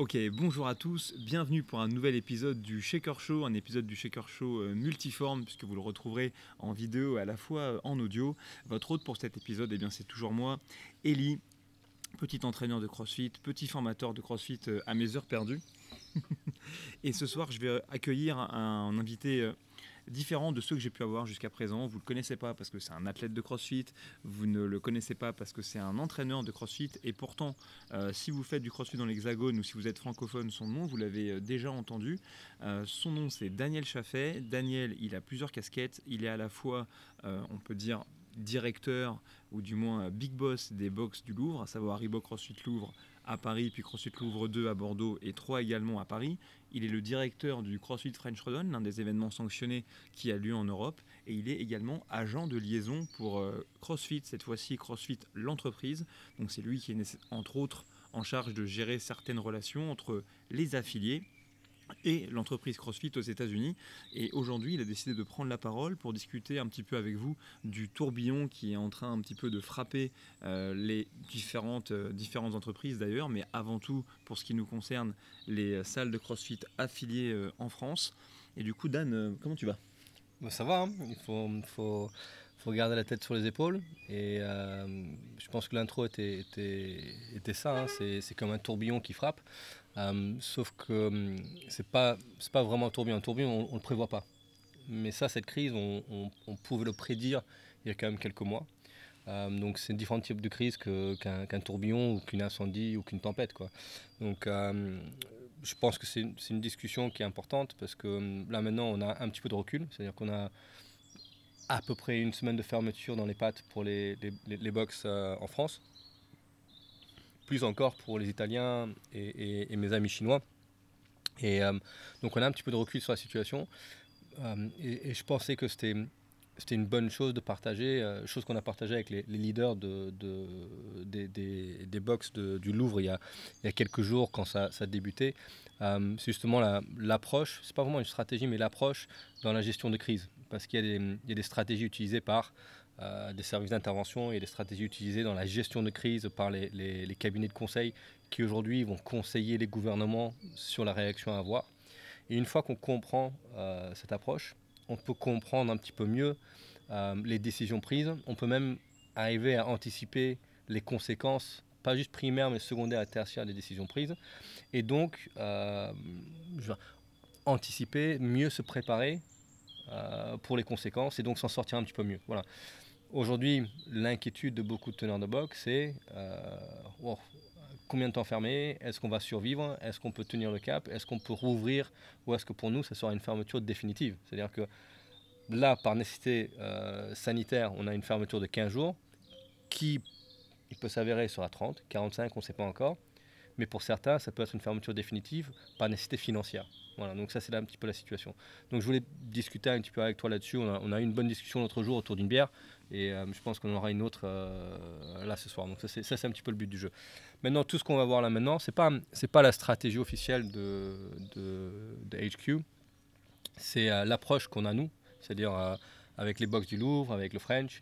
Ok, bonjour à tous, bienvenue pour un nouvel épisode du Shaker Show, un épisode du Shaker Show euh, multiforme puisque vous le retrouverez en vidéo et à la fois euh, en audio. Votre hôte pour cet épisode, eh bien c'est toujours moi, Ellie, petit entraîneur de CrossFit, petit formateur de CrossFit euh, à mes heures perdues. et ce soir, je vais accueillir un invité différent de ceux que j'ai pu avoir jusqu'à présent. Vous ne le connaissez pas parce que c'est un athlète de CrossFit, vous ne le connaissez pas parce que c'est un entraîneur de CrossFit, et pourtant, euh, si vous faites du CrossFit dans l'Hexagone ou si vous êtes francophone, son nom, vous l'avez euh, déjà entendu. Euh, son nom, c'est Daniel Chaffet. Daniel, il a plusieurs casquettes. Il est à la fois, on peut dire, directeur ou du moins big boss des box du Louvre, à savoir Reebok CrossFit Louvre à Paris, puis CrossFit Louvre 2 à Bordeaux et 3 également à Paris. Il est le directeur du CrossFit French Run, l'un des événements sanctionnés qui a lieu en Europe. Et il est également agent de liaison pour euh, CrossFit, cette fois-ci CrossFit l'entreprise. Donc c'est lui qui est entre autres en charge de gérer certaines relations entre les affiliés et l'entreprise CrossFit aux États-Unis. Et aujourd'hui, il a décidé de prendre la parole pour discuter un petit peu avec vous du tourbillon qui est en train un petit peu de frapper euh, les différentes, euh, différentes entreprises d'ailleurs, mais avant tout, pour ce qui nous concerne, les salles de CrossFit affiliées euh, en France. Et du coup, Dan, comment tu vas? Bah, Ça va, hein. il faut, faut, faut, garder la tête sur les épaules. Et je pense que l'intro était, était, était, ça, hein. c'est comme un tourbillon qui frappe. Euh, sauf que hum, c'est pas c'est pas vraiment un tourbillon. Un tourbillon, on, ne le prévoit pas. Mais ça, cette crise, on, pouvait le prédire il y a quand même quelques mois. Euh, donc c'est différents types de crises qu'un tourbillon ou qu'une incendie ou qu'une tempête. Quoi. Donc euh, je pense que c'est une discussion qui est importante parce que hum, là maintenant on a un petit peu de recul. C'est-à-dire qu'on a à peu près une semaine de fermeture dans les pattes pour les, les, les box en France plus encore pour les Italiens et, mes amis chinois. Et euh, donc on a un petit peu de recul sur la situation. Euh, et, je pensais que c'était c'était une bonne chose de partager, euh, chose qu'on a partagé avec les, leaders de, de des, des, du Louvre il y, a, quelques jours quand ça, ça débutait. c'est justement l'approche, la, c'est pas vraiment une stratégie, mais l'approche dans la gestion de crise. Parce qu'il y, a des stratégies utilisées par euh, des services d'intervention et des stratégies utilisées dans la gestion de crise par les, cabinets de conseil qui aujourd'hui vont conseiller les gouvernements sur la réaction à avoir. Et une fois qu'on comprend euh, cette approche, on peut comprendre un petit peu mieux euh, les décisions prises. On peut même arriver à anticiper les conséquences, pas juste primaires, mais secondaires et tertiaires des décisions prises. Et donc, anticiper, mieux se préparer pour les conséquences et donc s'en sortir un petit peu mieux. Voilà. Aujourd'hui, l'inquiétude de beaucoup de teneurs de boxe, c'est euh, oh, combien de temps fermé? Est-ce qu'on va survivre? Est-ce qu'on peut tenir le cap? Est-ce qu'on peut rouvrir? Ou est-ce que pour nous, ça sera une fermeture définitive? C'est-à-dire que là, par nécessité euh, sanitaire, on a une fermeture de 15 jours qui, il peut s'avérer, sera 30, 45, on ne sait pas encore. Mais pour certains, ça peut être une fermeture définitive par nécessité financière. Voilà, donc ça c'est là un petit peu la situation. Donc je voulais discuter un petit peu avec toi là-dessus. On a, eu une bonne discussion l'autre jour autour d'une bière. Et euh, je pense qu'on aura une autre euh, là ce soir. Donc ça c'est un petit peu le but du jeu. Maintenant, tout ce qu'on va voir là maintenant, ce n'est pas, pas la stratégie officielle de HQ. C'est euh, l'approche qu'on a nous, c'est-à-dire avec les box du Louvre, avec le French,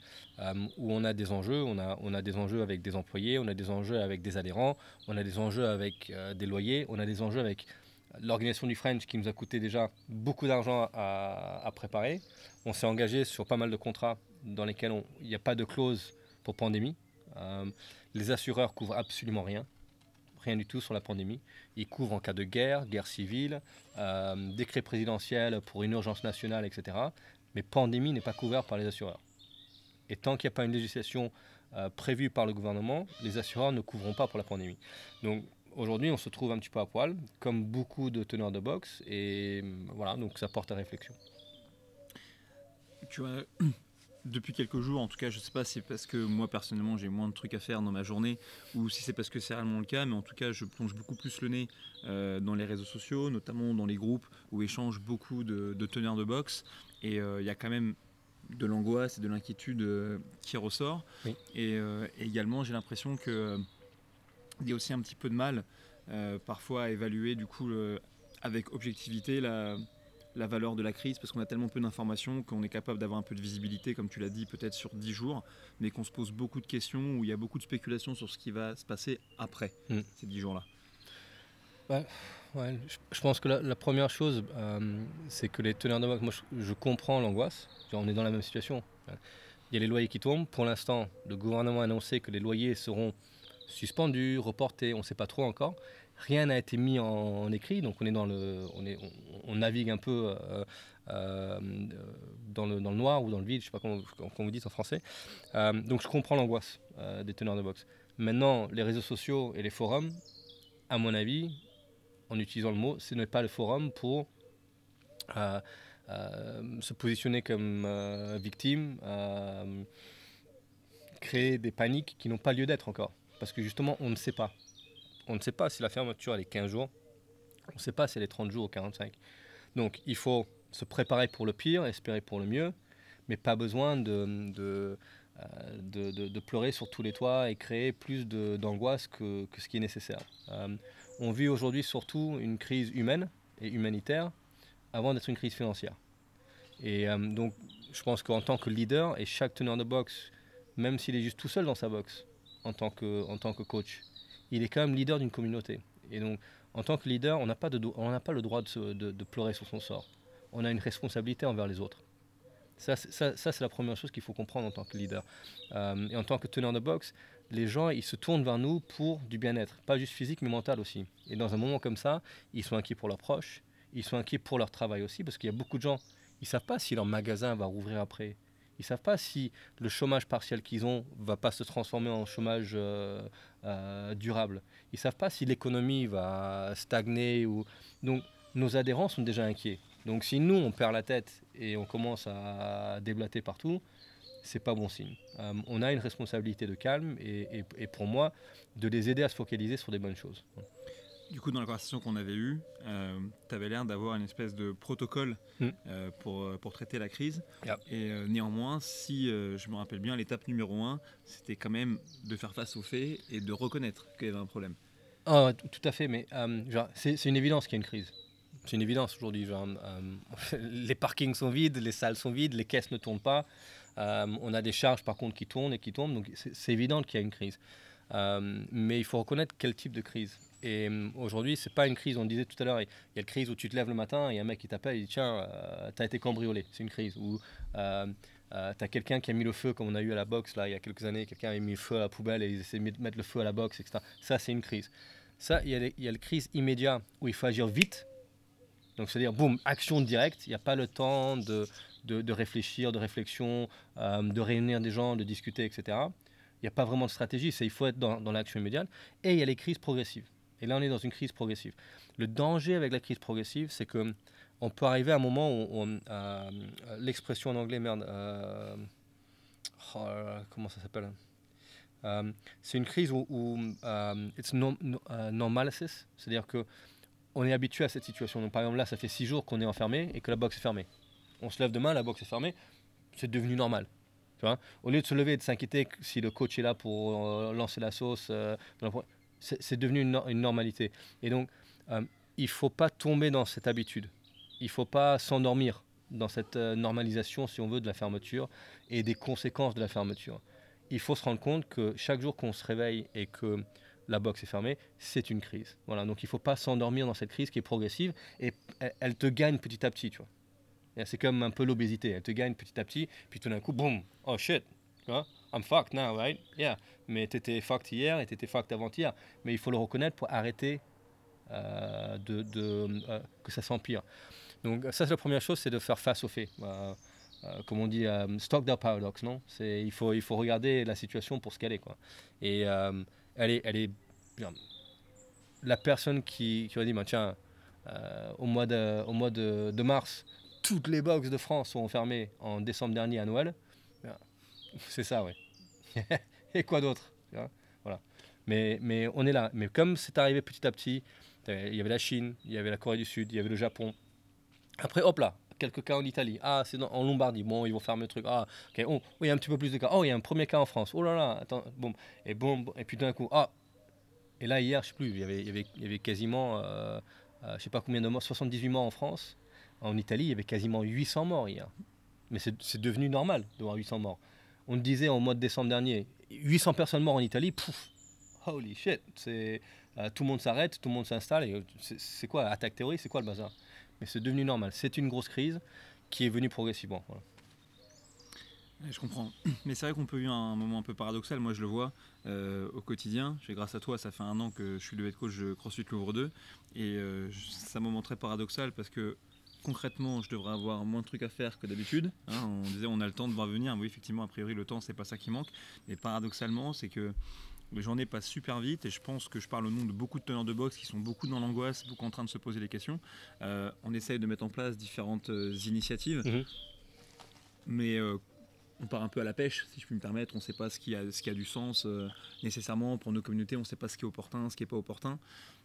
où on a des enjeux. On a, on a des enjeux avec des employés, on a des enjeux avec des adhérents, on a des enjeux avec des loyers, on a des enjeux avec l'organisation du French qui nous a coûté déjà beaucoup d'argent à, préparer. On s'est engagé sur pas mal de contrats dans lesquels il n'y a pas de clause pour pandémie. Euh, les assureurs couvrent absolument rien, rien du tout sur la pandémie. Ils couvrent en cas de guerre, guerre civile, euh, décret présidentiel pour une urgence nationale, etc. Mais pandémie n'est pas couvert par les assureurs. Et tant qu'il n'y a pas une législation euh, prévue par le gouvernement, les assureurs ne couvriront pas pour la pandémie. Donc aujourd'hui, on se trouve un petit peu à poil, comme beaucoup de teneurs de boxe, et voilà, donc ça porte à réflexion. Tu vois, depuis quelques jours, en tout cas, je ne sais pas si c'est parce que moi personnellement j'ai moins de trucs à faire dans ma journée ou si c'est parce que c'est réellement le cas, mais en tout cas, je plonge beaucoup plus le nez euh, dans les réseaux sociaux, notamment dans les groupes où échangent beaucoup de, teneurs de boxe. Et euh, il y a quand même de l'angoisse et de l'inquiétude euh, qui ressort. Et, également, j'ai l'impression qu'il y a aussi un petit peu de mal parfois à évaluer du coup avec objectivité la la valeur de la crise parce qu'on a tellement peu d'informations qu'on est capable d'avoir un peu de visibilité, comme tu l'as dit, peut-être sur 10 jours, mais qu'on se pose beaucoup de questions, où il y a beaucoup de spéculations sur ce qui va se passer après mm. ces 10 jours-là. Ouais, je, pense que la, première chose, euh, c'est que les teneurs de box, moi je, comprends l'angoisse. On est dans la même situation. Il y a les loyers qui tombent. Pour l'instant, le gouvernement a annoncé que les loyers seront suspendus, reportés, on ne sait pas trop encore. Rien n'a été mis en, écrit, donc on est dans le, on, est, on, navigue un peu euh, euh, dans, le, dans, le, noir ou dans le vide, je ne sais pas comment, vous dites en français. donc je comprends l'angoisse des teneurs de boxe. Maintenant, les réseaux sociaux et les forums, à mon avis, en utilisant le mot, ce n'est pas le forum pour euh, euh, se positionner comme euh, victime, créer des paniques qui n'ont pas lieu d'être encore. Parce que justement, on ne sait pas. On ne sait pas si la fermeture elle est 15 jours, on ne sait pas si elle est 30 jours ou 45. Donc il faut se préparer pour le pire, espérer pour le mieux, mais pas besoin de, de, de, pleurer sur tous les toits et créer plus d'angoisse que, que, ce qui est nécessaire. On vit aujourd'hui surtout une crise humaine et humanitaire avant d'être une crise financière. Et euh, donc, je pense qu'en tant que leader, et chaque teneur de boxe, même s'il est juste tout seul dans sa boxe, en tant que, en tant que coach, il est quand même leader d'une communauté. Et donc, en tant que leader, on n'a pas, pas le droit de, pleurer sur son sort. On a une responsabilité envers les autres. Ça, ça, ça c'est la première chose qu'il faut comprendre en tant que leader. Euh, et en tant que teneur de boxe, les gens, ils se tournent vers nous pour du bien-être, pas juste physique, mais mental aussi. Et dans un moment comme ça, ils sont inquiets pour leurs proches, ils sont inquiets pour leur travail aussi, parce qu'il y a beaucoup de gens, ils savent pas si leur magasin va rouvrir après. Ils savent pas si le chômage partiel qu'ils ont va pas se transformer en chômage euh, euh, durable. Ils savent pas si l'économie va stagner ou donc nos adhérents sont déjà inquiets. Donc si nous on perd la tête et on commence à déblater partout, c'est pas bon signe. Euh, on a une responsabilité de calme et, pour moi, de les aider à se focaliser sur des bonnes choses. Du coup, dans la conversation qu'on avait eue, euh, tu avais l'air d'avoir une espèce de protocole mm. euh, pour, pour traiter la crise. Et néanmoins, si je me rappelle bien, l'étape numéro un, c'était quand même de faire face aux faits et de reconnaître qu'il y avait un problème. Oh, tout à fait, mais c'est une évidence qu'il y a une crise. C'est une évidence aujourd'hui. les parkings sont vides, les salles sont vides, les caisses ne tournent pas. Euh, on a des charges par contre qui tournent et qui tombent, donc c'est évident qu'il y a une crise. Euh, mais il faut reconnaître quel type de crise. Et euh, aujourd'hui, c'est pas une crise, on disait tout à l'heure, il y a une crise où tu te lèves le matin et un mec qui t'appelle, il dit tiens, tu as été cambriolé, c'est une crise. Ou tu as quelqu'un qui a mis le feu, comme on a eu à la boxe là, il y a quelques années, quelqu'un a mis le feu à la poubelle et il essaie de mettre le feu à la boxe, etc. Ça, c'est une crise. Ça, il y, a il y a le crise immédiat où il faut agir vite. Donc, c'est-à-dire, boum, action directe, il n'y a pas le temps de, de, réfléchir, de réflexion, euh, de réunir des gens, de discuter, etc. Il n'y a pas vraiment de stratégie, c'est il faut être dans, l'action immédiate. Et il y a les crises progressives. Et là, on est dans une crise progressive. Le danger avec la crise progressive, c'est que on peut arriver à un moment où, euh, l'expression en anglais, merde, euh, oh comment ça s'appelle C'est une crise où, où it's no, c'est-à-dire que on est habitué à cette situation. Donc, par exemple, là, ça fait six jours qu'on est enfermé et que la boxe est fermée on se lève demain, la boxe est fermée, c'est devenu normal. Au lieu de se lever et de s'inquiéter si le coach est là pour euh, lancer la sauce, euh, c'est devenu une, normalité. Et donc, euh, il ne faut pas tomber dans cette habitude. Il ne faut pas s'endormir dans cette normalisation, si on veut, de la fermeture et des conséquences de la fermeture. Il faut se rendre compte que chaque jour qu'on se réveille et que la boxe est fermée, c'est une crise. Voilà, donc il ne faut pas s'endormir dans cette crise qui est progressive et elle te gagne petit à petit. Tu vois. C'est comme un peu l'obésité. Elle te gagne petit à petit, puis tout d'un coup, boum, oh shit, I'm fucked now, right? Yeah. Mais tu étais fucked hier et tu étais fucked avant-hier. Mais il faut le reconnaître pour arrêter euh, de, euh, que ça s'empire. Donc, ça, c'est la première chose, c'est de faire face aux faits. Euh, comme on dit, stock the paradox, non? Il faut, il faut regarder la situation pour ce qu'elle est. Quoi. Et elle est, elle est bien. La personne qui, qui a dit, bah, tiens, au mois de, au mois de mars, toutes les boxes de France sont fermées en décembre dernier à Noël. C'est ça, oui. Et quoi d'autre voilà. mais, mais on est là. Mais comme c'est arrivé petit à petit, il y avait la Chine, il y avait la Corée du Sud, il y avait le Japon. Après, hop là, quelques cas en Italie. Ah, c'est en Lombardie. Bon, ils vont fermer le truc. Ah, ok. Oh, il y a un petit peu plus de cas. Oh, il y a un premier cas en France. Oh là là, attends. Bon, et bon, et puis d'un coup, ah. Et là, hier, je sais plus, il y avait quasiment, euh, euh, je sais pas combien de morts, 78 morts en France. En Italie, il y avait quasiment 800 morts hier. Mais c'est devenu normal de voir 800 morts. On le disait au mois de décembre dernier, 800 personnes mortes en Italie, pouf, holy shit. Euh, tout le monde s'arrête, tout le monde s'installe. Et c'est quoi attaque théorie C'est quoi le bazar? Mais c'est devenu normal. C'est une grosse crise qui est venue progressivement. Je comprends. Mais c'est vrai qu'on peut vivre un moment un peu paradoxal. Moi, je le vois euh, au quotidien. Grâce à toi, ça fait un an que je suis le head coach de CrossFit Louvre 2. Et euh, c'est un moment très paradoxal parce que concrètement, je devrais avoir moins de trucs à faire que d'habitude. Hein. on disait on a le temps de voir venir. Oui, effectivement, a priori, le temps, c'est pas ça qui manque. Mais paradoxalement, c'est que les journées passent super vite et je pense que je parle au nom de beaucoup de teneurs de boxe qui sont beaucoup dans l'angoisse, beaucoup en train de se poser des questions. Euh, on essaye de mettre en place différentes initiatives. Mhm. Mais on part un peu à la pêche, si je puis me permettre. On ne sait pas ce qui a, ce qui a du sens euh, nécessairement pour nos communautés. On ne sait pas ce qui est opportun, ce qui n'est pas opportun.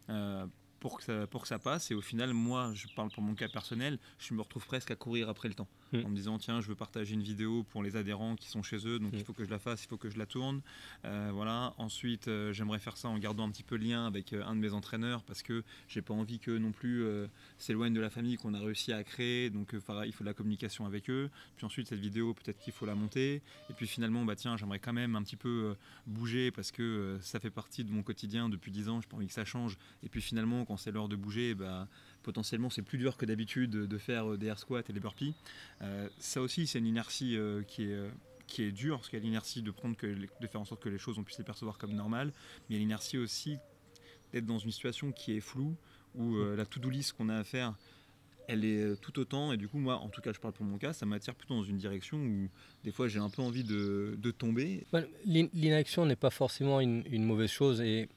Euh, pour que, ça, pour que ça passe. Et au final, moi, je parle pour mon cas personnel, je me retrouve presque à courir après le temps. Mm. En me disant, tiens, je veux partager une vidéo pour les adhérents qui sont chez eux, donc il mm. faut que je la fasse, il faut que je la tourne. Euh, voilà. Ensuite, euh, j'aimerais faire ça en gardant un petit peu le lien avec euh, un de mes entraîneurs parce que j'ai pas envie que non plus s'éloignent de la famille qu'on a réussi à créer. Donc, il faut de la communication avec eux. Puis ensuite, cette vidéo, peut-être qu'il faut la monter. Et puis finalement, bah tiens, j'aimerais quand même un petit peu bouger parce que ça fait partie de mon quotidien depuis 10 ans. J'ai pas envie que ça change. Et puis finalement, quand c'est l'heure de bouger, bah, potentiellement c'est plus dur que d'habitude de faire euh, des air squats et des burpees. Euh, ça aussi, c'est une inertie euh, qui est qui est dure, parce qu'il y a l'inertie de prendre que, de faire en sorte que les choses on puisse les percevoir comme normales, mais il y a l'inertie aussi d'être dans une situation qui est floue, où la to-do list qu'on a à faire, elle est tout autant, et du coup moi, en tout cas je parle pour mon cas, ça m'attire plutôt dans une direction où des fois j'ai un peu envie de, de tomber. L'inaction n'est pas forcément une, une, mauvaise chose, et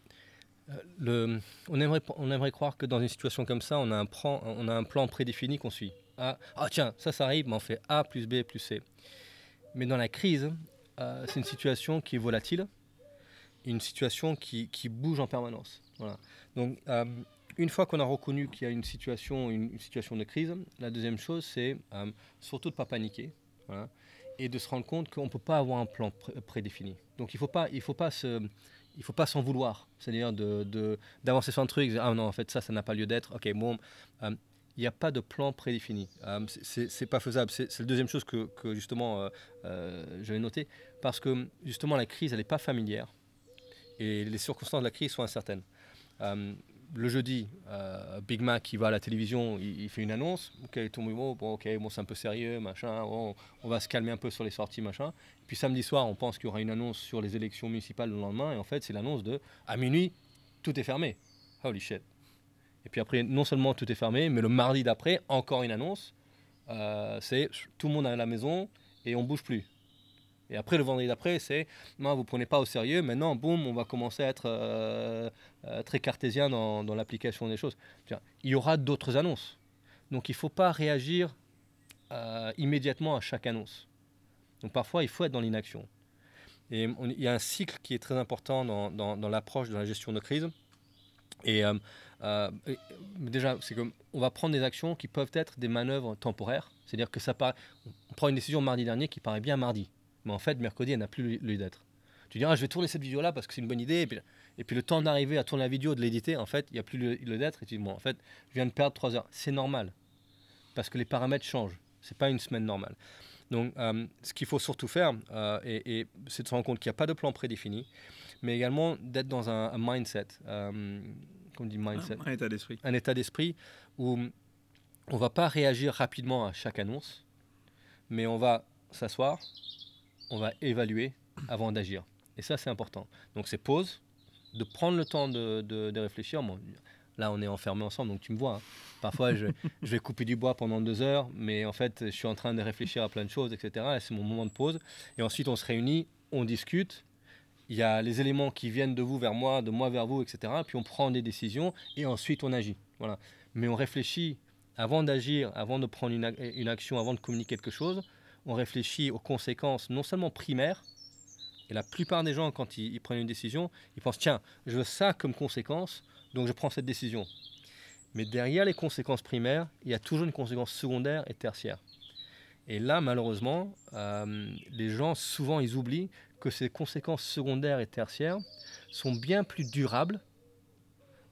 le, on, aimerait, croire que dans une situation comme ça, on a un plan, prédéfini qu'on suit. Ah, ah, tiens, ça, ça arrive, mais on fait A plus B plus C. Mais dans la crise, euh, c'est une situation qui est volatile, une situation qui, bouge en permanence. Donc, euh, une fois qu'on a reconnu qu'il y a une situation, une, situation de crise, la deuxième chose, c'est euh, surtout de ne pas paniquer. Et de se rendre compte qu'on ne peut pas avoir un plan prédéfini. Donc il ne faut pas se, il faut pas s'en vouloir. C'est-à-dire d'avancer de, sur un truc, ah non, en fait, ça, ça n'a pas lieu d'être. Ok, bon, euh, il n'y a pas de plan prédéfini. Euh, c'est pas faisable. C'est la deuxième chose que, que justement, euh, euh, j'avais noté. Parce que, justement, la crise, elle n'est pas familière. Et les circonstances de la crise sont incertaines le jeudi, euh, Big Mac qui va à la télévision, il, fait une annonce. Ok, tout le monde, bon, ok, bon, c'est un peu sérieux, machin. on va se calmer un peu sur les sorties, machin. Puis samedi soir, on pense qu'il y aura une annonce sur les élections municipales le lendemain, et en fait, c'est l'annonce de à minuit, tout est fermé. Holy shit. Et puis après, non seulement tout est fermé, mais le mardi d'après, encore une annonce. Euh, c'est tout le monde à la maison et on bouge plus. Et après, le vendredi d'après, c'est non, vous ne prenez pas au sérieux. Maintenant, boum, on va commencer à être euh, euh, très cartésien dans, l'application des choses. Il y aura d'autres annonces. Donc, il ne faut pas réagir euh, immédiatement à chaque annonce. Donc, parfois, il faut être dans l'inaction. Et il y a un cycle qui est très important dans, dans, dans l'approche de la gestion de crise. Et, déjà, c'est qu'on va prendre des actions qui peuvent être des manœuvres temporaires. C'est-à-dire que ça paraît, on prend une décision mardi dernier qui paraît bien mardi mais en fait, mercredi, elle n'a plus lieu d'être. Tu dis, ah, je vais tourner cette vidéo-là parce que c'est une bonne idée. Et puis, le temps d'arriver à tourner la vidéo, de l'éditer, en fait, il n'y a plus lieu d'être. Et tu dis, bon, en fait, je viens de perdre trois heures. C'est normal. Parce que les paramètres changent. Ce n'est pas une semaine normale. Donc, euh, ce qu'il faut surtout faire, euh, et, c'est de se rendre compte qu'il n'y a pas de plan prédéfini, mais également d'être dans un, mindset. Euh, on dit mindset? Un, état d'esprit. Un état d'esprit où on ne va pas réagir rapidement à chaque annonce, mais on va s'asseoir, on va évaluer avant d'agir. Et ça, c'est important. Donc, c'est pause, de prendre le temps de, réfléchir. là, on est enfermés ensemble, donc tu me vois. Hein. Parfois, je, vais couper du bois pendant deux heures, mais en fait, je suis en train de réfléchir à plein de choses, etc. c'est mon moment de pause. Et ensuite, on se réunit, on discute. Il y a les éléments qui viennent de vous vers moi, de moi vers vous, etc. Puis on prend des décisions et ensuite on agit. Voilà. Mais on réfléchit avant d'agir, avant de prendre une action, avant de communiquer quelque chose on réfléchit aux conséquences non seulement primaires, et la plupart des gens, quand ils, prennent une décision, ils pensent, tiens, je veux ça comme conséquence, donc je prends cette décision. Mais derrière les conséquences primaires, il y a toujours une conséquence secondaire et tertiaire. Et là, malheureusement, euh, les gens, souvent, ils oublient que ces conséquences secondaires et tertiaires sont bien plus durables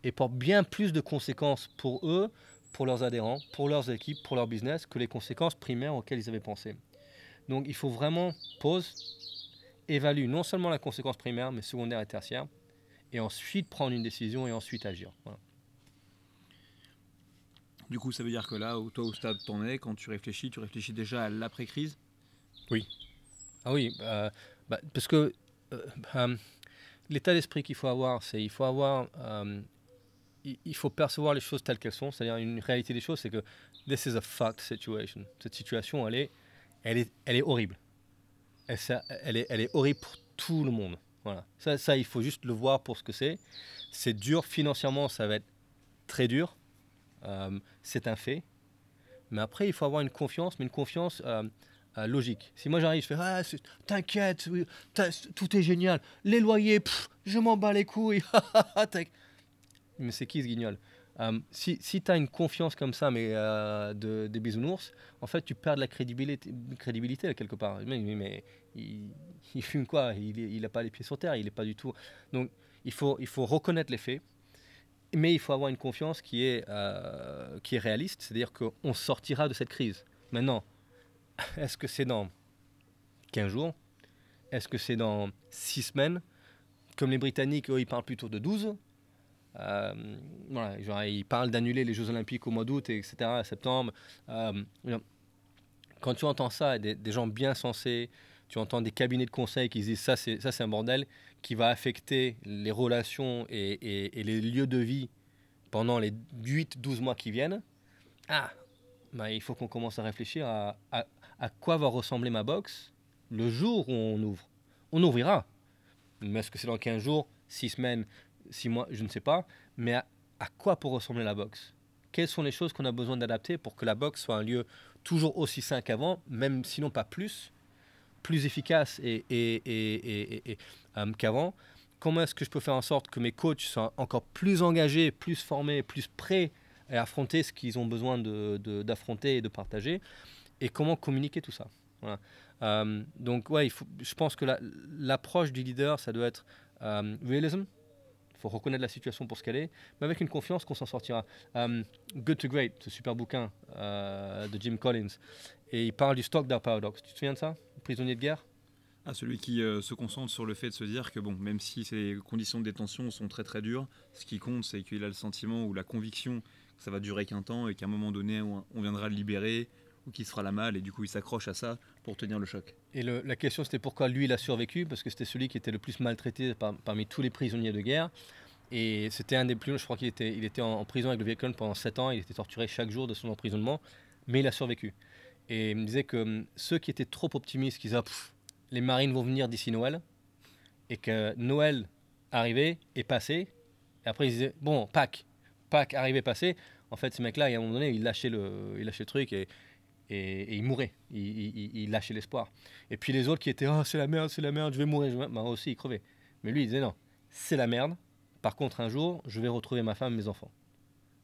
et portent bien plus de conséquences pour eux, pour leurs adhérents, pour leurs équipes, pour leur business, que les conséquences primaires auxquelles ils avaient pensé. Donc il faut vraiment pause, évalue non seulement la conséquence primaire, mais secondaire et tertiaire, et ensuite prendre une décision et ensuite agir. Du coup, ça veut dire que là, toi, au stade où en es, quand tu réfléchis, tu réfléchis déjà à l'après-crise? Oui. Ah oui, euh, bah, parce que euh, euh, l'état d'esprit qu'il faut avoir, c'est il faut avoir, il, faut percevoir les choses telles qu'elles sont. C'est-à-dire une réalité des choses, c'est que this is a fucked situation. Cette situation, elle est, elle est, horrible. Elle, est, horrible pour tout le monde. Voilà. Ça, ça, il faut juste le voir pour ce que c'est. C'est dur financièrement, ça va être très dur. Euh, c'est un fait. Mais après, il faut avoir une confiance, mais une confiance euh, euh, logique. Si moi j'arrive, je fais ah, T'inquiète, tout est génial. Les loyers, je m'en bats les couilles. mais c'est qui ce guignol? Si, si tu as une confiance comme ça, mais de, des bisounours, en fait, tu perds de la crédibilité, crédibilité quelque part. Mais, mais il, fume quoi? Il n'a pas les pieds sur terre, il n'est pas du tout. Donc, il faut, il faut reconnaître les faits, mais il faut avoir une confiance qui est, euh, qui est réaliste, c'est-à-dire qu'on sortira de cette crise. Maintenant, est-ce que c'est dans 15 jours? Est-ce que c'est dans 6 semaines? Comme les Britanniques, eux, ils parlent plutôt de 12. Euh, voilà, genre, ils parlent d'annuler les Jeux Olympiques au mois d'août, etc., septembre. Euh, quand tu entends ça, des, gens bien sensés, tu entends des cabinets de conseil qui disent ça, c'est ça, c'est un bordel qui va affecter les relations et, les lieux de vie pendant les 8-12 mois qui viennent. Ah, bah, il faut qu'on commence à réfléchir à, à, quoi va ressembler ma box le jour où on ouvre. On ouvrira. Mais est-ce que c'est dans 15 jours, 6 semaines, 6 mois, je ne sais pas. Mais à, quoi pour ressembler la box Quelles sont les choses qu'on a besoin d'adapter pour que la box soit un lieu toujours aussi sain qu'avant, même sinon pas plus, plus efficace et, et, euh, qu'avant? Comment est-ce que je peux faire en sorte que mes coachs soient encore plus engagés, plus formés, plus prêts à affronter ce qu'ils ont besoin d'affronter de, et de partager? Et comment communiquer tout ça? Euh, donc, ouais, il faut, je pense que l'approche du leader, ça doit être euh. Faut reconnaître la situation pour ce qu'elle est, mais avec une confiance qu'on s'en sortira. Good to Great, ce super bouquin de Jim Collins, et il parle du Stockdale Paradox. Tu te souviens de ça? Prisonnier de guerre? Ah, celui qui euh, se concentre sur le fait de se dire que, bon, même si ces conditions de détention sont très très dures, ce qui compte, c'est qu'il a le sentiment ou la conviction que ça va durer qu'un temps et qu'à un moment donné, on, viendra le libérer ou qu'il se fera la malle et du coup, il s'accroche à ça pour tenir le choc. Et la question, c'était pourquoi lui, il a survécu? Parce que c'était celui qui était le plus maltraité parmi tous les prisonniers de guerre. Et c'était un des plus je crois qu'il était, il était en, prison avec le Vietcong pendant 7 ans, il était torturé chaque jour de son emprisonnement, mais il a survécu. Et il me disait que hum, ceux qui étaient trop optimistes, qui disaient les marines vont venir d'ici Noël, et que Noël arrivait et passé, et après ils disaient bon, Pâques, Pâques arrivé, passé. En fait, ce mec-là, à un moment donné, il lâchait le, il lâchait le truc et, et, il mourait, il, lâchait l'espoir. Et puis les autres qui étaient oh, c'est la merde, c'est la merde, je vais mourir, je bah, aussi, il crevait. Mais lui, il disait non, c'est la merde. Par contre, un jour, je vais retrouver ma femme et mes enfants.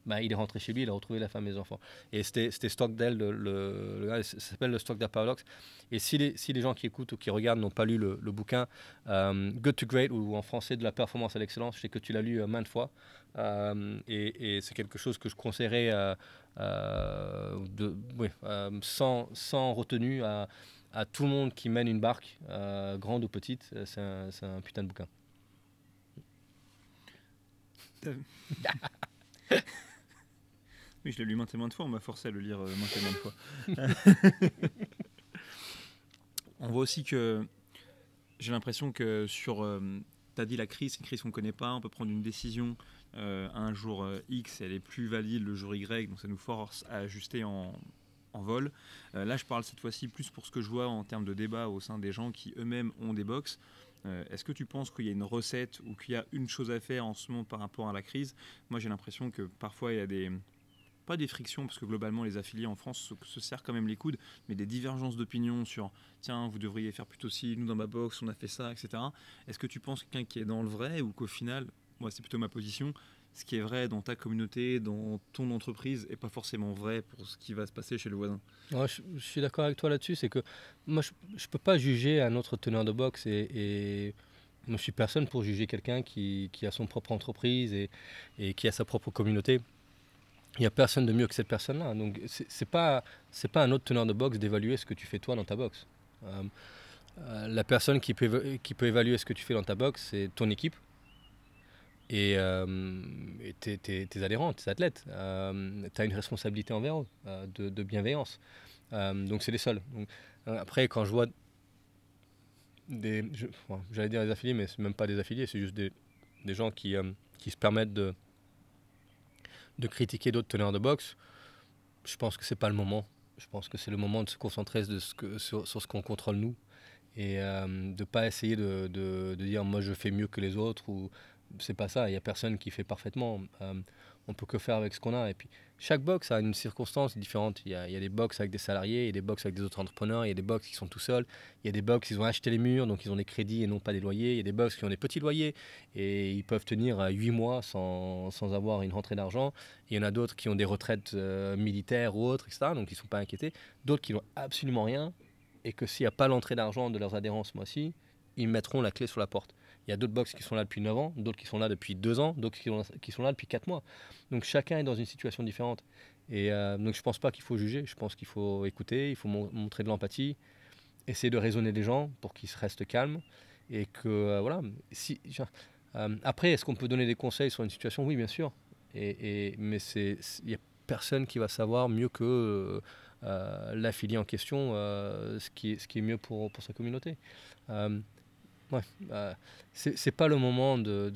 Bah, il est rentré chez lui, il a retrouvé la femme et les enfants. Et c'était Stockdale, le, le, ça s'appelle le Stockdale Paradox. Et si les, si les gens qui écoutent ou qui regardent n'ont pas lu le, bouquin euh, Good to Great, ou en français de la performance à l'excellence, je sais que tu l'as lu euh, maintes fois. Euh, et, c'est quelque chose que je conseillerais de, oui, sans, sans retenue à, à, tout le monde qui mène une barque, grande ou petite. C'est un, un putain de bouquin. Oui, je l'ai lu maintes et maintes fois, on m'a forcé à le lire euh, maintes et maintes fois. on voit aussi que j'ai l'impression que sur. Euh, tu as dit la crise, c'est une crise qu'on ne connaît pas, on peut prendre une décision euh, un jour X, elle est plus valide le jour Y, donc ça nous force à ajuster en, vol. là, je parle cette fois-ci plus pour ce que je vois en termes de débat au sein des gens qui eux-mêmes ont des box. Est-ce que tu penses qu'il y a une recette ou qu'il y a une chose à faire en ce moment par rapport à la crise? Moi, j'ai l'impression que parfois il y a des, pas des frictions, parce que globalement les affiliés en France se, serrent quand même les coudes, mais des divergences d'opinion sur tiens, vous devriez faire plutôt ci, nous dans ma box, on a fait ça, etc. Est-ce que tu penses quelqu'un qui est dans le vrai ou qu'au final, moi c'est plutôt ma position, ce qui est vrai dans ta communauté, dans ton entreprise, est pas forcément vrai pour ce qui va se passer chez le voisin je, suis d'accord avec toi là-dessus, c'est que moi je, ne peux pas juger un autre teneur de boxe et, je suis personne pour juger quelqu'un qui, a son propre entreprise et, qui a sa propre communauté il n'y a personne de mieux que cette personne-là. Donc, ce n'est pas, pas un autre teneur de boxe d'évaluer ce que tu fais toi dans ta boxe. Euh, euh, la personne qui peut, qui peut évaluer ce que tu fais dans ta boxe, c'est ton équipe. Et, tes, adhérents, tes athlètes. tu as une responsabilité envers eux, de, bienveillance. donc c'est les seuls. après, quand je vois des. J'allais dire des affiliés, mais c'est même pas des affiliés, c'est juste des, des gens qui, qui se permettent de, de critiquer d'autres teneurs de boxe, je pense que c'est pas le moment. Je pense que c'est le moment de se concentrer de sur, ce qu'on contrôle nous et euh, de pas essayer de, de, dire moi je fais mieux que les autres ou c'est pas ça. Il y a personne qui fait parfaitement. Euh, on peut que faire avec ce qu'on a. Et puis, chaque box a une circonstance différente. Il y a, des box avec des salariés, il y a des box avec des autres entrepreneurs, il y a des box qui sont tout seuls, il y a des box qui ont acheté les murs, donc ils ont des crédits et non pas des loyers. Il y a des box qui ont des petits loyers et ils peuvent tenir 8 mois sans, sans avoir une rentrée d'argent. Il y en a d'autres qui ont des retraites euh, militaires ou autres, etc. Donc ils ne sont pas inquiétés. D'autres qui n'ont absolument rien et que s'il n'y a pas l'entrée d'argent de leurs adhérents ce mois-ci, ils mettront la clé sur la porte. Il y a d'autres box qui sont là depuis 9 ans, d'autres qui sont là depuis 2 ans, d'autres qui, sont là depuis 4 mois. Donc chacun est dans une situation différente. Et euh, donc je ne pense pas qu'il faut juger, je pense qu'il faut écouter, il faut montrer de l'empathie, essayer de raisonner les gens pour qu'ils restent calmes. Et que, euh, voilà, euh, après, est-ce qu'on peut donner des conseils sur une situation? Oui, bien sûr. Et, mais il n'y a personne qui va savoir mieux que l'affilié en question ce, qui est, ce qui est mieux pour, pour sa communauté. Ouais, bah, c'est pas le moment de.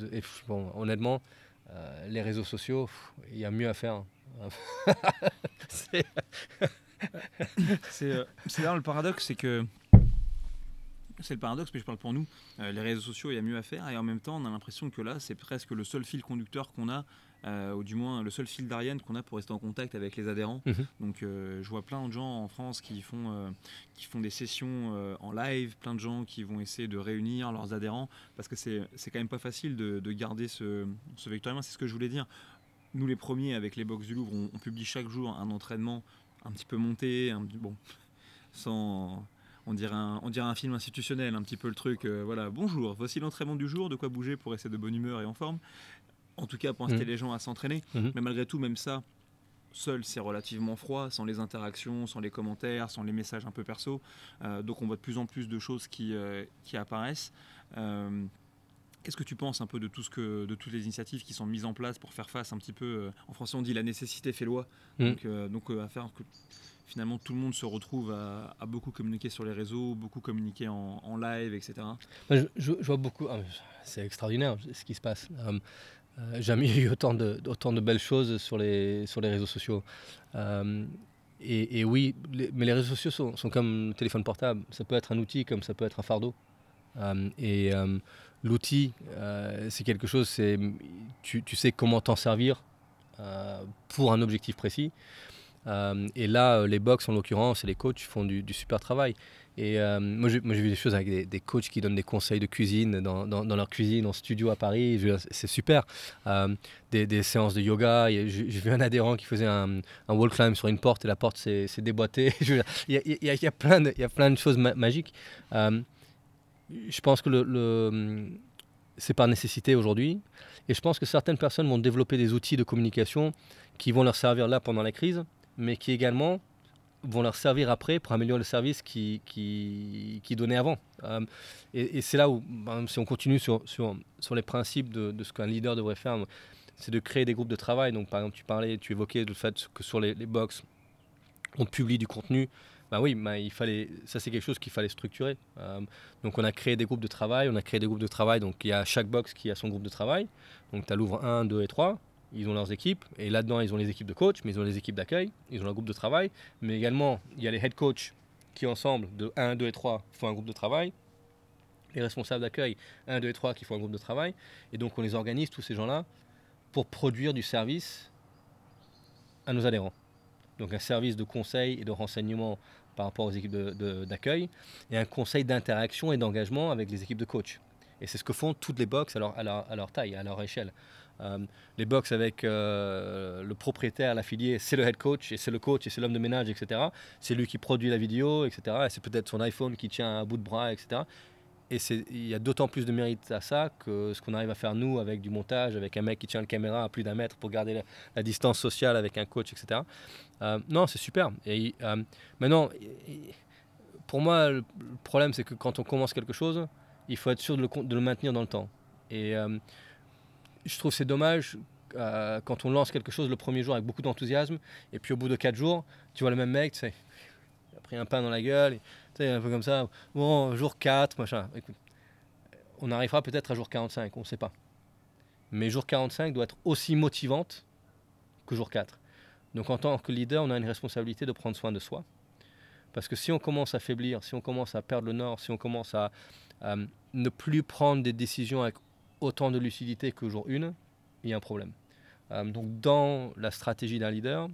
bon, honnêtement, euh, les réseaux sociaux, il y a mieux à faire. c'est euh, là le paradoxe, c'est que. C'est le paradoxe, mais je parle pour nous. Euh, les réseaux sociaux, il y a mieux à faire, et en même temps, on a l'impression que là, c'est presque le seul fil conducteur qu'on a euh, ou du moins le seul fil d'Ariane qu'on a pour rester en contact avec les adhérents. Mhm. Donc euh, je vois plein de gens en France qui font, euh, qui font des sessions en live, plein de gens qui vont essayer de réunir leurs adhérents, parce que c'est quand même pas facile de, garder ce, ce vecteur c'est ce que je voulais dire. Nous les premiers avec les box du Louvre, on, publie chaque jour un entraînement un petit peu monté, un, bon, sans on dirait, un, on dirait un film institutionnel, un petit peu le truc. voilà, bonjour, voici l'entraînement du jour, de quoi bouger pour rester de bonne humeur et en forme en tout cas pour inciter mmh. les gens à s'entraîner. Mmh. Mais malgré tout, même ça, seul, c'est relativement froid, sans les interactions, sans les commentaires, sans les messages un peu perso. Euh, donc on voit de plus en plus de choses qui, euh, qui apparaissent. Euh, qu'est-ce que tu penses un peu de tout ce que, de toutes les initiatives qui sont mises en place pour faire face un petit peu, en français on dit la nécessité fait loi, mmh. donc, donc à faire que finalement tout le monde se retrouve à, beaucoup communiquer sur les réseaux, beaucoup communiquer en, live, etc. Je, vois beaucoup, ah, c'est extraordinaire ce qui se passe. Euh, jamais eu autant de, autant de belles choses sur les, sur les réseaux sociaux. Euh, et, oui, mais les réseaux sociaux sont, sont, comme le téléphone portable. Ça peut être un outil comme ça peut être un fardeau. Euh, et l'outil, c'est quelque chose, c'est tu, tu, sais comment t'en servir pour un objectif précis. et là, les box en l'occurrence et les coachs font du super travail. Et euh, moi, j'ai vu des choses avec des, coachs qui donnent des conseils de cuisine dans, leur cuisine, en studio à Paris. C'est super. Euh, des, séances de yoga. J'ai vu un adhérent qui faisait un, wall climb sur une porte et la porte s'est déboîtée. il, y a, plein de, choses magiques. Euh, je pense que c'est par nécessité aujourd'hui. Et je pense que certaines personnes vont développer des outils de communication qui vont leur servir là pendant la crise, mais qui également vont leur servir après pour améliorer le service qui, qui, qui donnait avant. Euh, et, c'est là où, si on continue sur, sur, sur les principes de, de ce qu'un leader devrait faire, c'est de créer des groupes de travail. Donc, par exemple, tu parlais, tu évoquais le fait que sur les, les box, on publie du contenu. Ben oui, ben il fallait, ça c'est quelque chose qu'il fallait structurer. Euh, donc on a créé des groupes de travail, on a créé des groupes de travail, donc il y a chaque box qui a son groupe de travail. Donc tu as l'ouvre 1, 2 et 3 ils ont leurs équipes, et là-dedans, ils ont les équipes de coach, mais ils ont les équipes d'accueil, ils ont leur groupe de travail, mais également, il y a les head coach qui, ensemble, de 1, 2 et 3, font un groupe de travail, les responsables d'accueil, 1, 2 et 3, qui font un groupe de travail, et donc on les organise, tous ces gens-là, pour produire du service à nos adhérents. Donc un service de conseil et de renseignement par rapport aux équipes d'accueil, et un conseil d'interaction et d'engagement avec les équipes de coach. Et c'est ce que font toutes les box à leur, à leur taille, à leur échelle. Euh, les box avec euh, le propriétaire, l'affilié, c'est le head coach, et c'est le coach, et c'est l'homme de ménage, etc. C'est lui qui produit la vidéo, etc. Et c'est peut-être son iPhone qui tient un bout de bras, etc. Et il y a d'autant plus de mérite à ça que ce qu'on arrive à faire nous avec du montage, avec un mec qui tient la caméra à plus d'un mètre pour garder la, distance sociale avec un coach, etc. Euh, non, c'est super. Maintenant, pour moi, le problème, c'est que quand on commence quelque chose, il faut être sûr de le maintenir dans le temps. Et je trouve c'est dommage quand on lance quelque chose le premier jour avec beaucoup d'enthousiasme, et puis au bout de 4 jours, tu vois le même mec, il a pris un pain dans la gueule, un peu comme ça, bon, jour 4, machin. Écoute, on arrivera peut-être à jour 45, on ne sait pas. Mais jour 45 doit être aussi motivante que jour 4. Donc en tant que leader, on a une responsabilité de prendre soin de soi. Parce que si on commence à faiblir, si on commence à perdre le nord, si on commence à, ne plus prendre des décisions avec autant de lucidité que jour 1, il y a un problème. Euh, donc dans la stratégie d'un leader,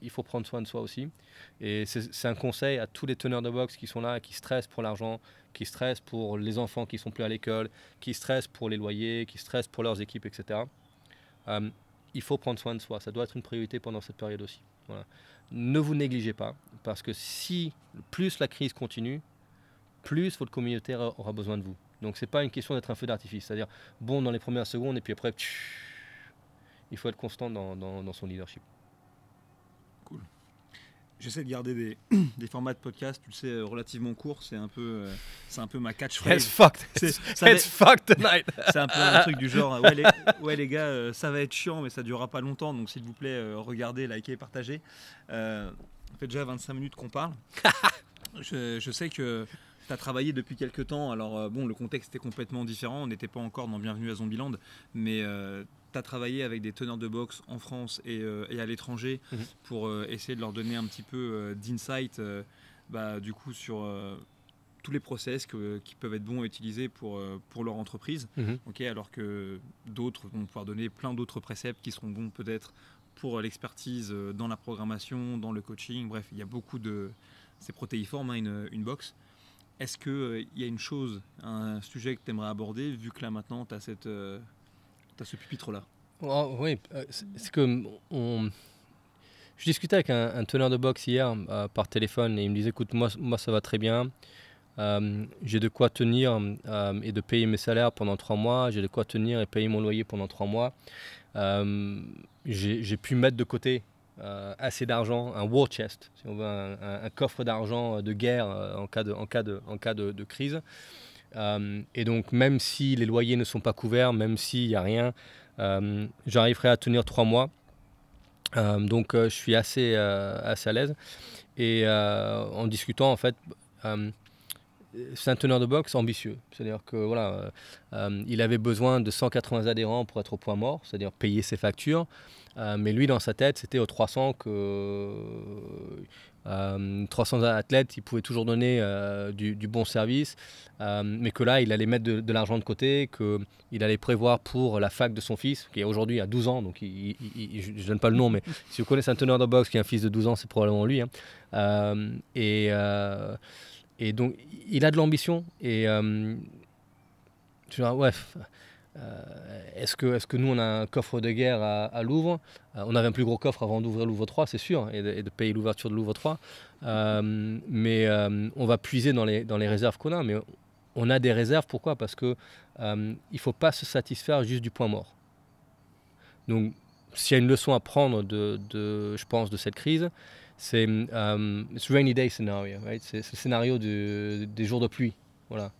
il faut prendre soin de soi aussi. Et c'est un conseil à tous les teneurs de boxe qui sont là, qui stressent pour l'argent, qui stressent pour les enfants qui sont plus à l'école, qui stressent pour les loyers, qui stressent pour leurs équipes, etc. Euh, il faut prendre soin de soi. Ça doit être une priorité pendant cette période aussi. Ne vous négligez pas, parce que si plus la crise continue, plus votre communauté aura besoin de vous. Donc c'est pas une question d'être un feu d'artifice, c'est-à-dire bon dans les premières secondes et puis après, il faut être constant dans son leadership. J'essaie de garder des, des, formats de podcast, tu le sais, euh, relativement courts. C'est un peu, euh, c'est un peu ma catchphrase. It's fucked. It's, fucked tonight. c'est un peu un truc du genre. Ouais les, ouais, les gars, euh, ça va être chiant, mais ça durera pas longtemps. Donc s'il vous plaît, regardez, likez, partagez. ça fait déjà 25 minutes qu'on parle. je, je, sais que tu as travaillé depuis quelques temps. Alors bon, le contexte était complètement différent. On n'était pas encore dans Bienvenue à Zombieland, mais tu as travaillé avec des teneurs de boxe en France et, euh, à l'étranger mhm. pour euh, essayer de leur donner un petit peu euh, d'insight bah, du coup sur tous les process qui peuvent être bons à utiliser pour, pour leur entreprise. Mhm. alors que d'autres vont pouvoir donner plein d'autres préceptes qui seront bons peut-être pour l'expertise dans la programmation, dans le coaching. Bref, il y a beaucoup de... C'est protéiforme, hein, une, une boxe. Est-ce qu'il il y a une chose, un sujet que tu aimerais aborder, vu que là maintenant tu as cette as ce pupitre-là? Oui, euh, c'est que je discutais avec un, teneur de boxe hier euh, par téléphone et il me disait écoute, moi, moi ça va très bien. Euh, j'ai de quoi tenir et de payer mes salaires pendant trois mois. J'ai de quoi tenir et payer mon loyer pendant trois mois. j'ai pu mettre de côté assez d'argent, un war chest, si on veut, un, coffre d'argent de guerre en cas de, en cas de, crise. Euh, et donc, même si les loyers ne sont pas couverts, même s'il n'y a rien, euh, j'arriverai à tenir trois mois. Euh, donc, je suis assez, assez à l'aise. Et en discutant, en fait, c'est un teneur de boxe ambitieux. C'est-à-dire que voilà, il avait besoin de 180 adhérents pour être au point mort, c'est-à-dire payer ses factures. Mais lui, dans sa tête, c'était aux 300 que 300 euh, athlètes, il pouvait toujours donner euh, du, bon service, euh, mais que là, il allait mettre de, l'argent de côté, qu'il allait prévoir pour la fac de son fils, qui est aujourd'hui à 12 ans, donc je ne donne pas le nom, mais si vous connaissez un teneur de boxe qui a un fils de 12 ans, c'est probablement lui. Hein. et, et donc, il a de l'ambition, et tu vois, ouais, euh, est-ce que, est que nous, on a un coffre de guerre à, Louvre? Euh, On avait un plus gros coffre avant d'ouvrir Louvre 3, c'est sûr, et de, payer l'ouverture de Louvre 3. Euh, mais on va puiser dans les, réserves qu'on a. Mais on a des réserves, pourquoi? Parce qu'il il ne faut pas se satisfaire juste du point mort. Donc, s'il y a une leçon à prendre, je pense, de cette crise, c'est um, rainy day scenario, c'est le scénario des jours de pluie. Voilà.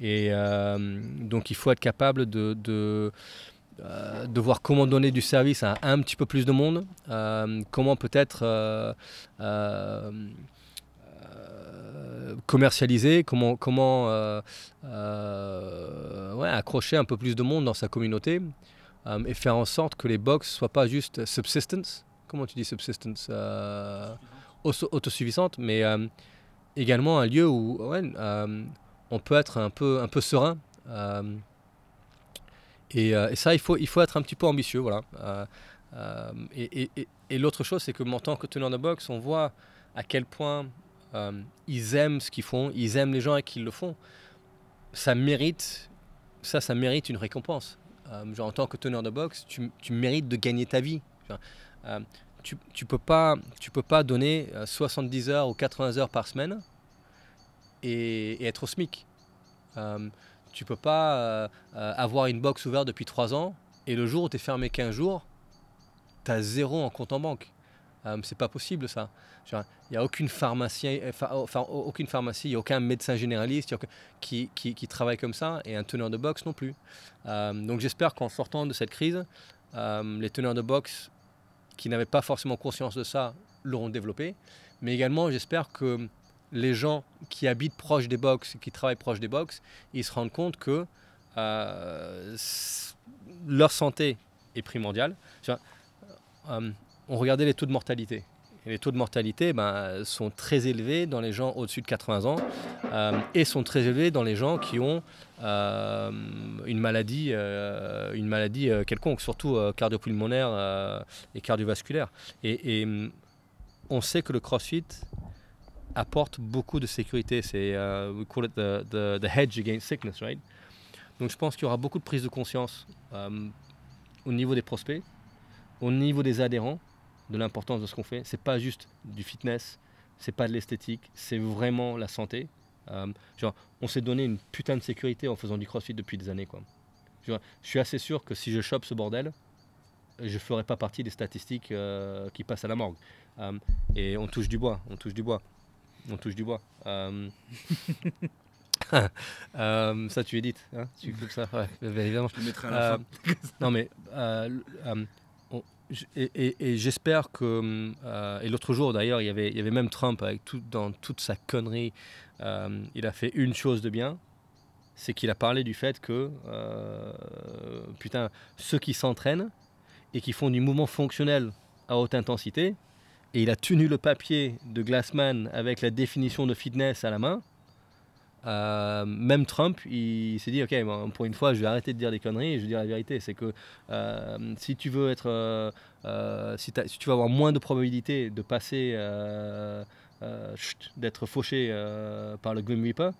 Et euh, donc il faut être capable de, de, euh, de, voir comment donner du service à un petit peu plus de monde, euh, comment peut-être commercialiser, comment, comment ouais, accrocher un peu plus de monde dans sa communauté et faire en sorte que les box soient pas juste subsistence, comment tu dis subsistence, autosuffisante, mais également un lieu où ouais, on peut être un peu, un peu serein. Euh, euh, et, ça, il faut, il faut être un petit peu ambitieux. Voilà. Euh, et, l'autre chose, c'est que en tant que teneur de boxe, on voit à quel point ils aiment ce qu'ils font, ils aiment les gens qui le font. Ça mérite, ça, ça mérite une récompense. genre, en tant que teneur de boxe, tu, mérites de gagner ta vie. tu, tu peux tu peux pas donner 70 heures ou 80 heures par semaine et, être au SMIC. Euh, tu peux pas euh, euh, avoir une box ouverte depuis 3 ans et le jour où tu es fermé 15 jours, tu as zéro en compte en banque. Euh, c'est pas possible ça. Il n'y a aucune pharmacie, enfin, aucune pharmacie, a aucun médecin généraliste qui, travaille comme ça et un teneur de boxe non plus. Euh, donc j'espère qu'en sortant de cette crise, euh, les teneurs de boxe qui n'avaient pas forcément conscience de ça l'auront développé. Mais également j'espère que les gens qui habitent proche des box, qui travaillent proche des box, ils se rendent compte que leur santé est primordiale. Euh, on regardait les taux de mortalité. Les taux de mortalité ben, sont très élevés dans les gens au-dessus de 80 ans euh, et sont très élevés dans les gens qui ont euh, une maladie, une maladie quelconque, surtout cardiopulmonaire et cardiovasculaire. Et, on sait que le CrossFit apporte beaucoup de sécurité. C'est we call it the, the, hedge against sickness, right? Donc je pense qu'il y aura beaucoup de prise de conscience au niveau des prospects, au niveau des adhérents de l'importance de ce qu'on fait. C'est pas juste du fitness, c'est pas de l'esthétique, c'est vraiment la santé. Euh, genre, on s'est donné une putain de sécurité en faisant du crossfit depuis des années. Quoi. je suis assez sûr que si je chope ce bordel, je ferai pas partie des statistiques euh, qui passent à la morgue. Euh, et on touche du bois, on touche du bois, on touche du bois. ça tu édites, hein tu ça, ouais, évidemment. Je le mettrai à la fin. non mais et, j'espère que. Euh, et l'autre jour, d'ailleurs, il y, avait, il y avait même Trump avec tout, dans toute sa connerie. Euh, il a fait une chose de bien c'est qu'il a parlé du fait que. Euh, putain, ceux qui s'entraînent et qui font du mouvement fonctionnel à haute intensité, et il a tenu le papier de Glassman avec la définition de fitness à la main. Euh, même Trump, il, s'est dit, ok, pour une fois, je vais arrêter de dire des conneries et je vais dire la vérité. C'est que euh, si tu veux être, euh, si, tu veux avoir moins de probabilité de passer, d'être fauché par le Grim Reaper,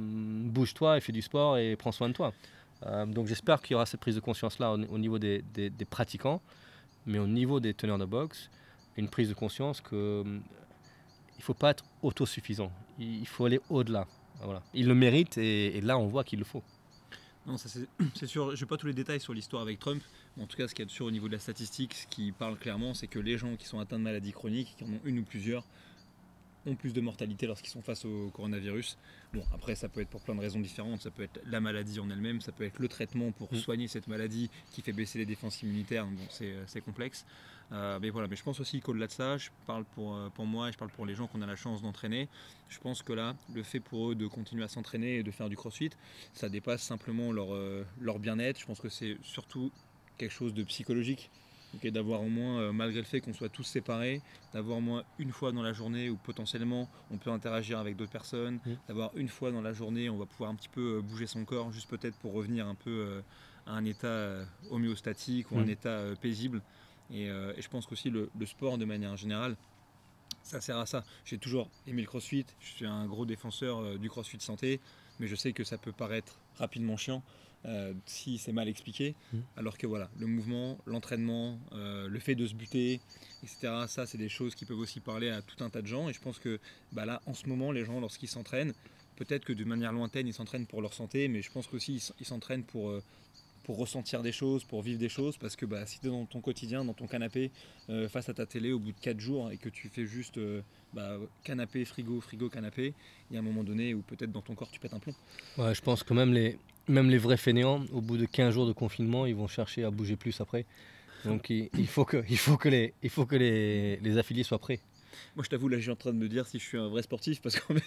bouge-toi et fais du sport et prends soin de toi. donc j'espère qu'il y aura cette prise de conscience-là au, niveau des, des, des, pratiquants, mais au niveau des teneurs de boxe, une prise de conscience que il ne faut pas être autosuffisant. Il faut aller au-delà. Il le mérite et, là on voit qu'il le faut. Non, c'est sûr. Je n'ai pas tous les détails sur l'histoire avec Trump, mais en tout cas, ce qu'il y a sûr au niveau de la statistique, ce qui parle clairement, c'est que les gens qui sont atteints de maladies chroniques, qui en ont une ou plusieurs, ont plus de mortalité lorsqu'ils sont face au coronavirus. Bon, après, ça peut être pour plein de raisons différentes. Ça peut être la maladie en elle-même, ça peut être le traitement pour mm. soigner cette maladie qui fait baisser les défenses immunitaires. Bon, c'est complexe. Euh, mais voilà, mais je pense aussi qu'au-delà de ça, je parle pour, euh, pour moi et je parle pour les gens qu'on a la chance d'entraîner. Je pense que là, le fait pour eux de continuer à s'entraîner et de faire du crossfit, ça dépasse simplement leur, euh, leur bien-être. Je pense que c'est surtout quelque chose de psychologique. D'avoir au moins, malgré le fait qu'on soit tous séparés, d'avoir au moins une fois dans la journée où potentiellement on peut interagir avec d'autres personnes, d'avoir une fois dans la journée on va pouvoir un petit peu bouger son corps, juste peut-être pour revenir un peu à un état homéostatique ou un état paisible. Euh, et, je pense qu'aussi le, le, sport de manière générale, ça sert à ça. J'ai toujours aimé le crossfit, je suis un gros défenseur euh, du crossfit santé, mais je sais que ça peut paraître rapidement chiant euh, si c'est mal expliqué. Mmh. Alors que voilà, le mouvement, l'entraînement, le fait de se buter, etc., ça c'est des choses qui peuvent aussi parler à tout un tas de gens. Et je pense que bah là, en ce moment, les gens, lorsqu'ils s'entraînent, peut-être que de manière lointaine, ils s'entraînent pour leur santé, mais je pense qu'aussi ils s'entraînent pour pour ressentir des choses, pour vivre des choses, parce que bah, si tu es dans ton quotidien, dans ton canapé, euh, face à ta télé au bout de 4 jours, et que tu fais juste euh, bah, canapé, frigo, frigo, canapé, il y a un moment donné où peut-être dans ton corps tu pètes un plomb. Ouais, je pense que même les, même les vrais fainéants, au bout de 15 jours de confinement, ils vont chercher à bouger plus après. Donc il, faut que, il faut que, les, il faut que les, les affiliés soient prêts. Moi, je t'avoue, là, je suis en train de me dire si je suis un vrai sportif parce qu'on a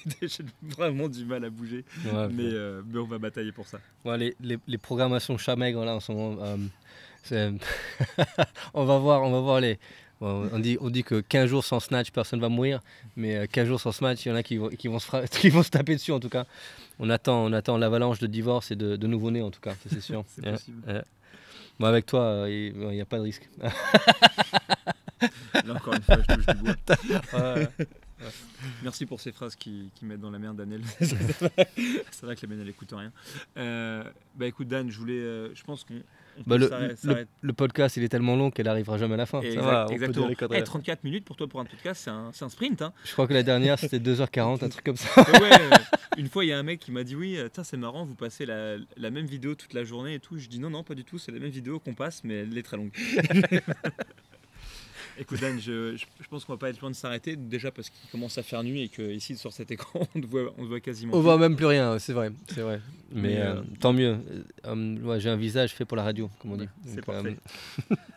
vraiment du mal à bouger. Euh, mais, on va batailler pour ça. les, les, programmations chat maigre, là, en ce moment, euh, on, va voir, on va voir les. On, dit, on dit que 15 jours sans snatch, personne ne va mourir. Mais 15 euh, jours sans snatch, il y en a qui, qui, vont se qui vont se taper dessus, en tout cas. On attend, on attend l'avalanche de divorce et de, de nouveau-nés, en tout cas, c'est sûr. c'est possible. Moi, avec toi, il n'y a pas de risque. Là, encore une fois, je touche du bois. Merci pour ces phrases qui, qui mettent dans la merde Daniel. c'est vrai que la mienne elle écoute rien. Euh, bah écoute Dan, je voulais, euh, je pense qu'on bah le, le, podcast il est tellement long qu'elle arrivera jamais à la fin. exactement. 34 minutes pour toi pour un podcast, c'est un, un, sprint. Hein. Je crois que la dernière c'était 2h40, un truc comme ça. ouais, une fois il y a un mec qui m'a dit oui, c'est marrant, vous passez la, la, même vidéo toute la journée et tout. Je dis non, non, pas du tout, c'est la même vidéo qu'on passe, mais elle est très longue. Écoute Dan, je, je, pense qu'on va pas être loin de s'arrêter, déjà parce qu'il commence à faire nuit et qu'ici sur cet écran on ne voit, on voit quasiment. On voit même plus rien, c'est vrai, c'est vrai. Mais, euh, tant mieux. Euh, j'ai un visage fait pour la radio, comme on dit. C'est parfait.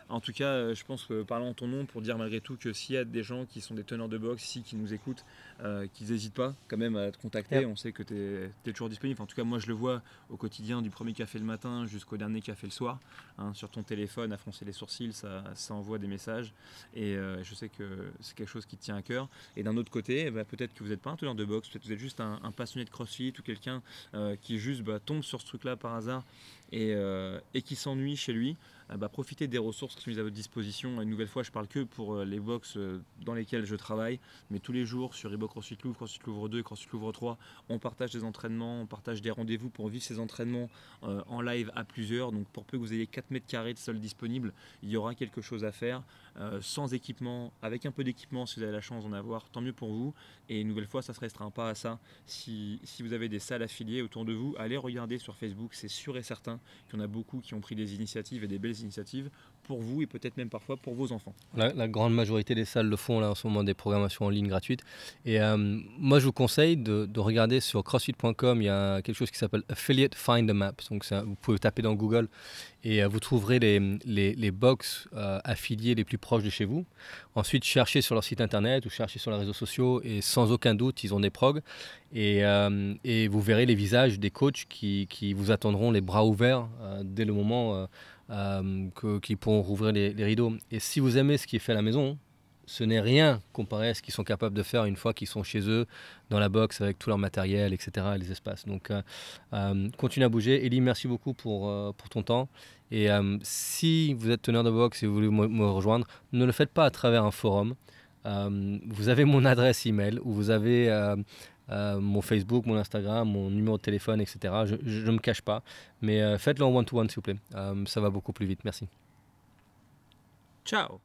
En tout cas, euh, je pense que parlons en ton nom pour dire malgré tout que s'il y a des gens qui sont des teneurs de boxe ici, qui nous écoutent, euh, qu'ils n'hésitent pas quand même à te contacter. On sait que tu es, toujours disponible. En tout cas, moi, je le vois au quotidien, du premier café le matin jusqu'au dernier café le soir. Hein, sur ton téléphone, à froncer les sourcils, ça, envoie des messages. Et euh, je sais que c'est quelque chose qui tient à cœur. Et d'un autre côté, bah, peut-être que vous n'êtes pas un teneur de boxe, peut-être que vous êtes juste un, passionné de crossfit ou quelqu'un qui juste bah, tombe sur ce truc-là par hasard et, et qui s'ennuie chez lui. Euh, bah, profitez des ressources qui sont mises à votre disposition. Une nouvelle fois, je parle que pour euh, les box euh, dans lesquelles je travaille, mais tous les jours sur Reebok CrossFit Louvre, CrossFit Louvre 2 et CrossFit Louvre 3, on partage des entraînements, on partage des rendez-vous pour vivre ces entraînements en live à plusieurs. Donc pour peu que vous ayez 4 mètres carrés de sol disponible, il y aura quelque chose à faire. sans équipement, avec un peu d'équipement si vous avez la chance d'en avoir, tant mieux pour vous. Et une nouvelle fois, ça ne se restreint pas à ça. Si, si, vous avez des salles affiliées autour de vous, allez regarder sur Facebook, c'est sûr et certain qu'il y en a beaucoup qui ont pris des initiatives et des belles initiatives pour vous et peut-être même parfois pour vos enfants. La, grande majorité des salles le font là en ce moment des programmations en ligne gratuites. Et euh, moi je vous conseille de, regarder sur crossfit.com, il y a quelque chose qui s'appelle Affiliate Find a Map. Donc vous pouvez taper dans Google et euh, vous trouverez les, box euh, affiliés les plus proches de chez vous. Ensuite cherchez sur leur site internet ou cherchez sur les réseaux sociaux et sans aucun doute ils ont des progs. Et, et vous verrez les visages des coachs qui, qui vous attendront les bras ouverts dès le moment euh, qui pourront rouvrir les, rideaux. Et si vous aimez ce qui est fait à la maison, ce n'est rien comparé à ce qu'ils sont capables de faire une fois qu'ils sont chez eux, dans la box, avec tout leur matériel, etc., les espaces. Donc, euh, euh continuez à bouger. Elie, merci beaucoup pour, pour ton temps. Et si vous êtes teneur de box et vous voulez me rejoindre, ne le faites pas à travers un forum. vous avez mon adresse email ou vous avez euh, mon Facebook, mon Instagram, mon numéro de téléphone, etc. Je ne me cache pas. Mais euh, faites-le en one-to-one, s'il vous plaît. Euh, ça va beaucoup plus vite. Merci. Ciao